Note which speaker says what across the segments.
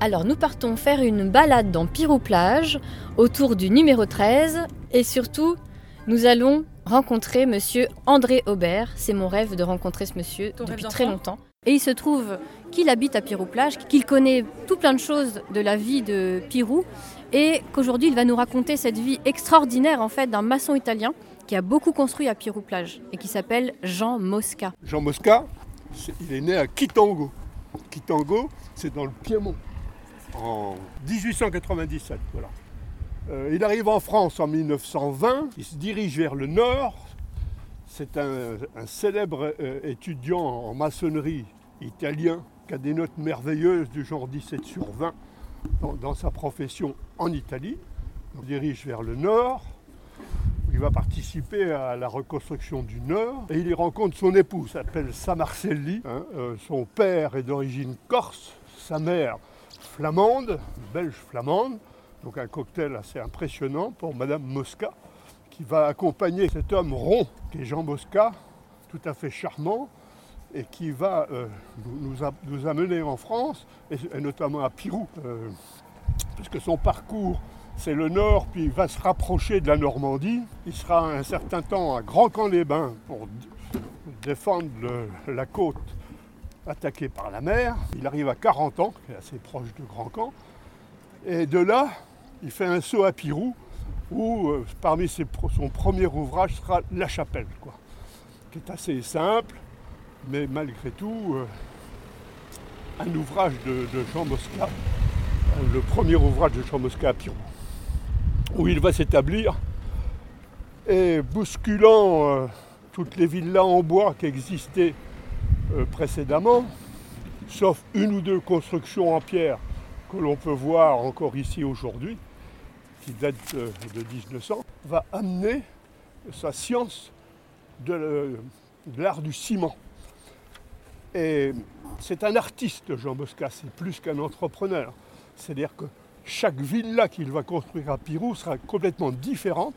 Speaker 1: Alors nous partons faire une balade dans Pirou-Plage autour du numéro 13 et surtout nous allons rencontrer monsieur André Aubert. C'est mon rêve de rencontrer ce monsieur depuis très longtemps. Et il se trouve qu'il habite à Pirou-Plage, qu'il connaît tout plein de choses de la vie de Pirou et qu'aujourd'hui il va nous raconter cette vie extraordinaire en fait d'un maçon italien qui a beaucoup construit à Pirou-Plage et qui s'appelle Jean Mosca.
Speaker 2: Jean Mosca, il est né à Kitango. Kitango, c'est dans le Piémont en 1897. Voilà. Euh, il arrive en France en 1920, il se dirige vers le nord. C'est un, célèbre euh, étudiant en maçonnerie italien qui a des notes merveilleuses du genre 17 sur 20 dans, sa profession en Italie. Il dirige vers le nord. Il va participer à la reconstruction du Nord et il y rencontre son épouse, s'appelle Samarcelli. Hein. Euh, son père est d'origine corse, sa mère flamande, belge flamande, donc un cocktail assez impressionnant pour Madame Mosca, qui va accompagner cet homme rond qui est Jean Mosca, tout à fait charmant, et qui va euh, nous, amener en France, et, notamment à Pirou, euh, puisque son parcours c'est le nord, puis il va se rapprocher de la Normandie. Il sera un certain temps à Grand-Camp-les-Bains pour défendre la côte attaqué par la mer. Il arrive à 40 ans, qui est assez proche de Grand Camp. Et de là, il fait un saut à Pirou, où euh, parmi son premier ouvrage sera La Chapelle, quoi, qui est assez simple, mais malgré tout, euh, un ouvrage de, Jean Mosca, euh, le premier ouvrage de Jean Mosca à Pirou, où il va s'établir et bousculant toutes les villas en bois qui existaient euh, précédemment, sauf une ou deux constructions en pierre que l'on peut voir encore ici aujourd'hui, qui datent de 1900, va amener sa science de l'art du ciment. Et c'est un artiste, Jean Bosca, c'est plus qu'un entrepreneur. C'est-à-dire que chaque villa qu'il va construire à Pirou sera complètement différente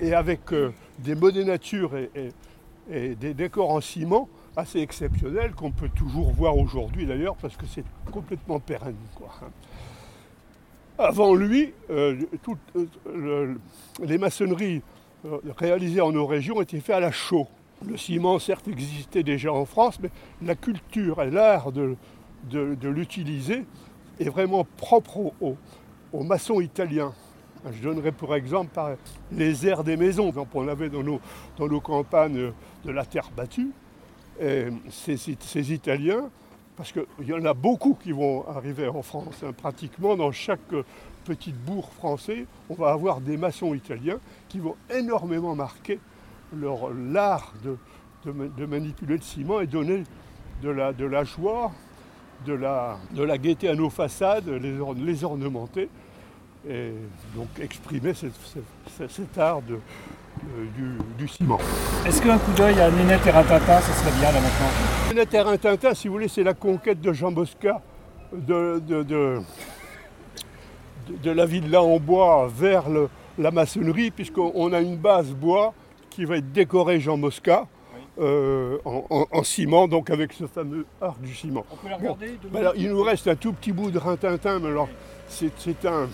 Speaker 2: et avec euh, des modénatures et des décors en ciment assez exceptionnel qu'on peut toujours voir aujourd'hui d'ailleurs parce que c'est complètement pérenne. Quoi. Avant lui, euh, euh, les maçonneries euh, réalisées en nos régions étaient faites à la chaux. Le ciment, certes, existait déjà en France, mais la culture et l'art de, l'utiliser est vraiment propre aux, maçons italiens. Je donnerai pour exemple les airs des maisons. On avait dans nos campagnes de la terre battue ces, Italiens, parce qu'il y en a beaucoup qui vont arriver en France. Hein. Pratiquement dans chaque petite bourg français, on va avoir des maçons italiens qui vont énormément marquer leur l'art de, manipuler le ciment et donner de la, de la joie, de la, de la gaieté à nos façades, les, les ornementer et donc exprimer cet art de, euh, du, ciment.
Speaker 3: Est-ce qu'un coup d'œil à Nénette et Rintintin, ce serait bien là maintenant
Speaker 2: Nénette et Rintintin, si vous voulez, c'est la conquête de Jean Bosca de, de, de, la villa en bois vers la maçonnerie, puisqu'on a une base bois qui va être décorée Jean Mosca. Euh, en, ciment, donc avec ce fameux art du ciment.
Speaker 3: On peut la regarder
Speaker 2: alors, Il nous reste un tout petit bout de rintintin, mais alors c'est un,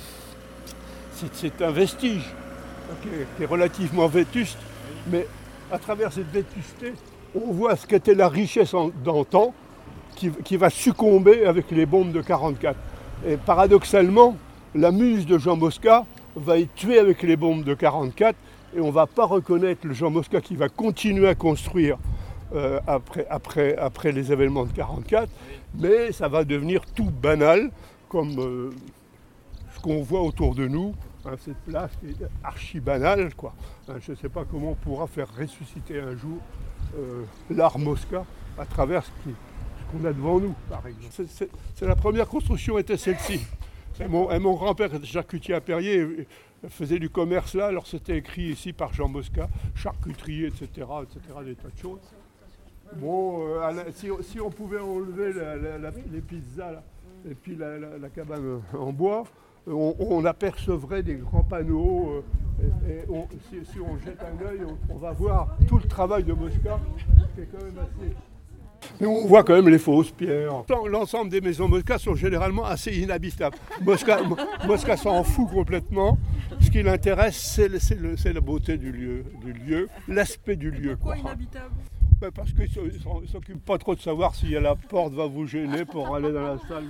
Speaker 2: c'est un vestige qui est, relativement vétuste, mais à travers cette vétusté, on voit ce qu'était la richesse d'antan qui, va succomber avec les bombes de 44. Et paradoxalement, la muse de Jean Mosca va être tuée avec les bombes de 44 et on ne va pas reconnaître le Jean Mosca qui va continuer à construire euh, après, les événements de 44, mais ça va devenir tout banal comme euh, ce qu'on voit autour de nous cette place est archi banale. Quoi. Hein, je ne sais pas comment on pourra faire ressusciter un jour euh, l'art Mosca à travers ce qu'on a devant nous, par exemple. La première construction était celle-ci. Et mon, grand-père charcutier à Perrier, faisait du commerce là, alors c'était écrit ici par Jean Mosca, charcuterie, etc., etc., des tas de choses. Bon, euh, si, on pouvait enlever les pizzas là, et puis la cabane en bois, on, apercevrait des grands panneaux. Euh, si, on jette un œil, on, va voir tout le travail de Mosca, qui est quand même assez, Mais on voit quand même les fausses pierres. L'ensemble des maisons Mosca sont généralement assez inhabitables. Mosca, s'en fout complètement. Ce qui l'intéresse, c'est la beauté du lieu, du lieu, l'aspect du lieu.
Speaker 4: Pourquoi inhabitable?
Speaker 2: Parce qu'ils ne s'occupent pas trop de savoir si la porte va vous gêner pour aller dans la salle,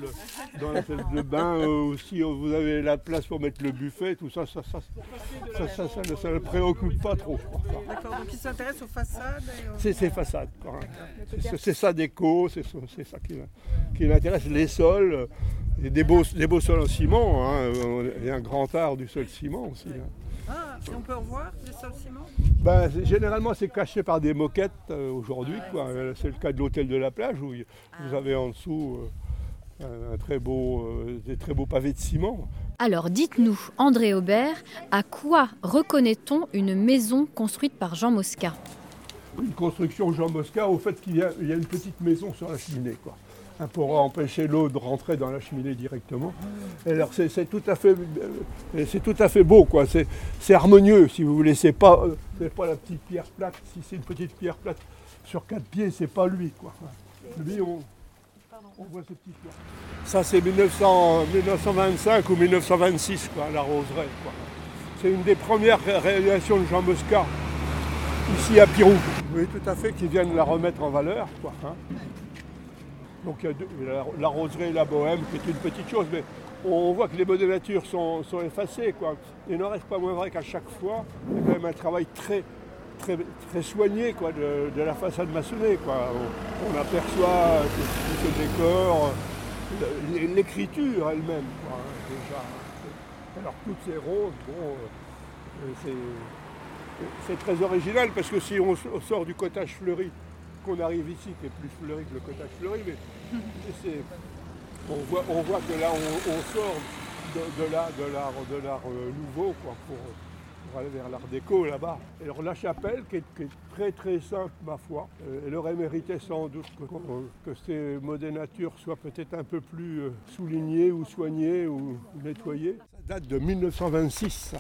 Speaker 2: dans la salle de bain, euh, ou si vous avez la place pour mettre le buffet, tout ça, ça, ça, ça, ne le préoccupe pas trop.
Speaker 4: D'accord, donc il s'intéresse aux façades
Speaker 2: C'est ces façades. C'est ça déco, c'est ça qui, qui l'intéresse. Les sols, et des, beaux, des beaux sols en ciment, hein, il y a un grand art du sol ciment aussi. Hein.
Speaker 4: Et on peut revoir les sols ciment
Speaker 2: ben, Généralement, c'est caché par des moquettes euh, aujourd'hui. Euh, c'est le cas de l'hôtel de la plage où vous ah. avez en dessous euh, un très beau, des très beaux pavés de ciment.
Speaker 1: Alors dites-nous, André Aubert, à quoi reconnaît-on une maison construite par Jean Mosca
Speaker 2: Une construction Jean Mosca au fait qu'il y, a une petite maison sur la cheminée. Quoi. Hein, pour empêcher l'eau de rentrer dans la cheminée directement. alors c'est tout à fait, euh, c'est tout à fait beau, quoi. C'est harmonieux, si vous voulez. C'est pas, euh, pas la petite pierre plate. Si c'est une petite pierre plate sur quatre pieds, c'est pas lui, quoi. Lui, on, voit ce petit pierre. Ça, c'est 1925 ou 1926, quoi, la roseraie, quoi. C'est une des premières réalisations de Jean Mosca ici à Pirou. Oui, tout à fait, qui viennent la remettre en valeur, quoi. Hein. Donc il y a la, roseraie et la bohème qui est une petite chose, mais on voit que les mots de nature sont, effacés. Quoi. Il n'en reste pas moins vrai qu'à chaque fois, il y a quand même un travail très, très, très soigné quoi, de, la façade maçonnée. Quoi. On, aperçoit tout ce décor, l'écriture elle-même, déjà. Alors toutes ces roses, bon, euh, c'est très original parce que si on sort du cottage fleuri, qu'on arrive ici, qui est plus fleuri que le cottage fleuri, mais on, voit, on voit que là, on, sort de, l'art de l'art euh, nouveau quoi, pour, aller vers l'art déco là-bas. Alors la chapelle, qui est, très très simple, ma foi, euh, elle aurait mérité sans doute que, ces de nature soient peut-être un peu plus euh, soulignés ou soignés ou nettoyés. Ça date de 1926.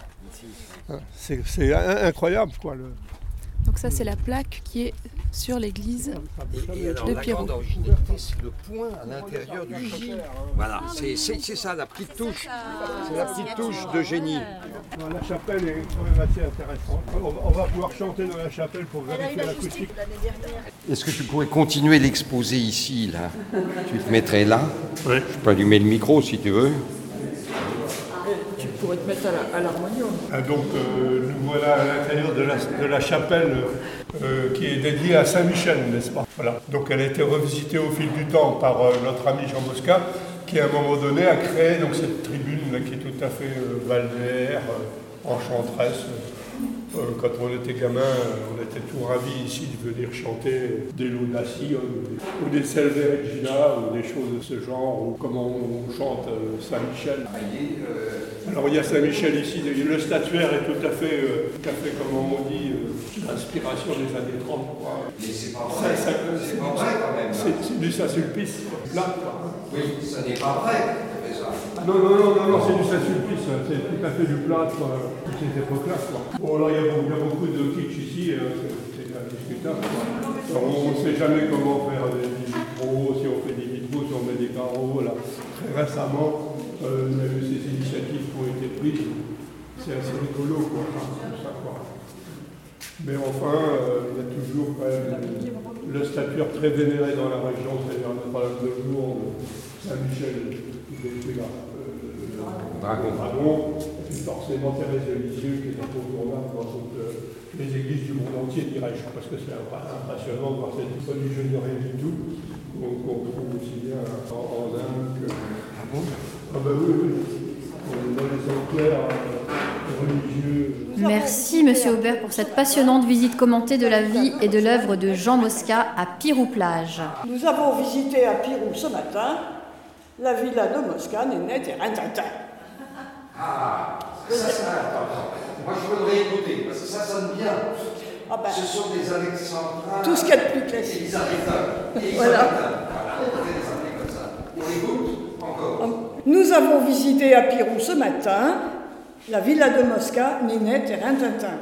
Speaker 2: Hein, c'est incroyable quoi. Le,
Speaker 5: donc ça c'est la plaque qui est sur l'église de Pierrot.
Speaker 6: c'est le point à l'intérieur du J. Voilà, c'est ça la petite touche. C'est la petite touche de génie.
Speaker 2: La chapelle est quand même assez intéressante. On va pouvoir chanter dans la chapelle pour vérifier l'acoustique.
Speaker 6: Est-ce que tu pourrais continuer l'exposer ici là? Tu te mettrais là?
Speaker 2: Oui.
Speaker 6: Je peux allumer le micro si tu veux
Speaker 4: pourrait te mettre à l'harmonium.
Speaker 2: Ah, donc euh, nous voilà à l'intérieur de la, chapelle euh, qui est dédiée à Saint-Michel, n'est-ce pas? Voilà. Donc elle a été revisitée au fil du temps par euh, notre ami Jean Mosca, qui à un moment donné a créé donc, cette tribune là, qui est tout à fait balnéaire, enchanteresse quand on était gamin, on était tout ravis ici de venir chanter des laudations ou des Selve Regina ou des choses de ce genre, ou comment on chante euh, Saint-Michel. Alors il y a Saint-Michel ici, le statuaire est tout à fait, euh, tout à fait comme on dit, l'inspiration des années 30.
Speaker 6: Mais c'est pas vrai, c'est pas vrai quand même.
Speaker 2: C'est du Saint-Sulpice,
Speaker 6: plat. Oui, ça n'est pas vrai.
Speaker 2: Non, non, non, non, non c'est du Saint-Sulpice, c'est tout à fait du plâtre de cette époque-là. Bon, alors il y, a beaucoup de kitsch ici, euh, c'est indiscutable. on ne sait jamais comment faire des, vitraux, si on fait des vitraux, si on met des carreaux. Là. Très récemment, euh, on a eu ces initiatives qui ont été prises. C'est assez rigolo, quoi, tout ça, quoi. Mais enfin, euh, il y a toujours quand même le statuaire très vénéré dans la région, c'est-à-dire Notre-Dame de Lourdes, Saint-Michel, là
Speaker 6: dragon.
Speaker 2: dragon c'est forcément Thérèse de Lisieux qui est incontournable dans toutes euh, les églises du monde entier, dirais-je, parce que c'est impressionnant de voir cette religion de rien du tout, qu'on trouve aussi bien en, Inde que.
Speaker 6: Ah bon?
Speaker 2: Ah ben oui, oui. Dans les sanctuaires euh, religieux.
Speaker 1: Merci Monsieur Aubert pour cette passionnante visite commentée de la vie et de l'œuvre de Jean Mosca à Pirou-Plage.
Speaker 7: Nous avons visité à Pirou ce matin la villa de Mosca, Nénette et Rintintin.
Speaker 6: Ah, ça, ça, attends, Moi, je voudrais écouter, parce que ça sonne bien. Ah ben, Ce sont des Alexandrins.
Speaker 7: Tout ce qu'il y a de plus classique.
Speaker 6: Voilà. ça. On écoute encore.
Speaker 7: Nous avons visité à Pirou ce matin la villa de Mosca, Ninette et Rintintin.